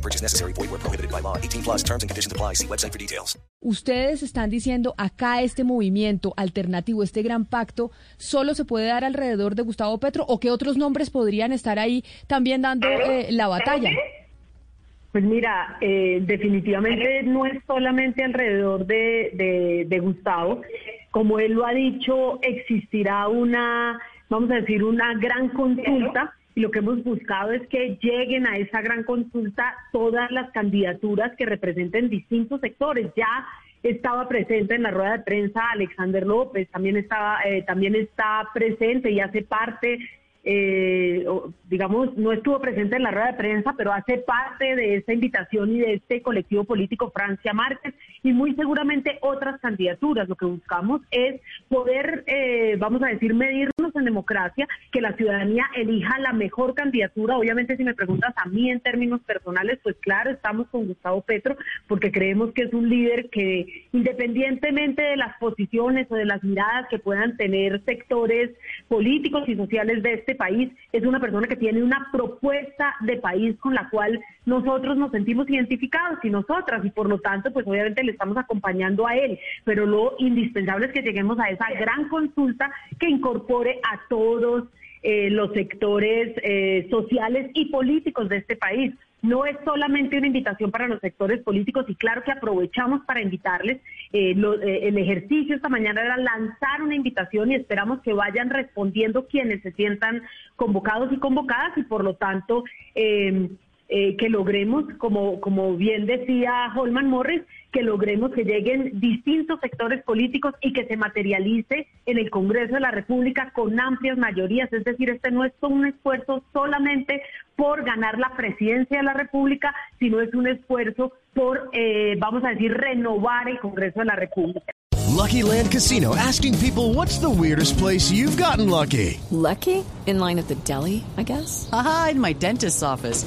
No purchase necessary. Void where prohibited by law. 18 plus terms and conditions apply. See website for details. Ustedes están diciendo acá este movimiento alternativo, este gran pacto, solo se puede dar alrededor de Gustavo Petro o qué otros nombres podrían estar ahí también dando eh, la batalla. Pues mira, eh, definitivamente no es solamente alrededor de, de, de Gustavo. Como él lo ha dicho, existirá una, vamos a decir, una gran consulta y lo que hemos buscado es que lleguen a esa gran consulta todas las candidaturas que representen distintos sectores. Ya estaba presente en la rueda de prensa Alexander López, también estaba, eh, también está presente y hace parte eh, digamos, no estuvo presente en la rueda de prensa, pero hace parte de esta invitación y de este colectivo político Francia Márquez y muy seguramente otras candidaturas. Lo que buscamos es poder, eh, vamos a decir, medirnos en democracia, que la ciudadanía elija la mejor candidatura. Obviamente, si me preguntas a mí en términos personales, pues claro, estamos con Gustavo Petro, porque creemos que es un líder que, independientemente de las posiciones o de las miradas que puedan tener sectores políticos y sociales de este país, es una persona que tiene una propuesta de país con la cual nosotros nos sentimos identificados y nosotras, y por lo tanto, pues obviamente le estamos acompañando a él, pero lo indispensable es que lleguemos a esa gran consulta que incorpore a todos eh, los sectores eh, sociales y políticos de este país. No es solamente una invitación para los sectores políticos y claro que aprovechamos para invitarles. Eh, el ejercicio esta mañana era lanzar una invitación y esperamos que vayan respondiendo quienes se sientan convocados y convocadas y por lo tanto eh, que logremos, como, como bien decía Holman Morris, que logremos que lleguen distintos sectores políticos y que se materialice en el Congreso de la República con amplias mayorías. Es decir, este no es un esfuerzo solamente por ganar la presidencia de la República, sino es un esfuerzo por, eh, vamos a decir, renovar el Congreso de la República. Lucky Land Casino, asking people what's the weirdest place you've gotten lucky. Lucky? In line at the deli, I guess. Aha, in my dentist's office.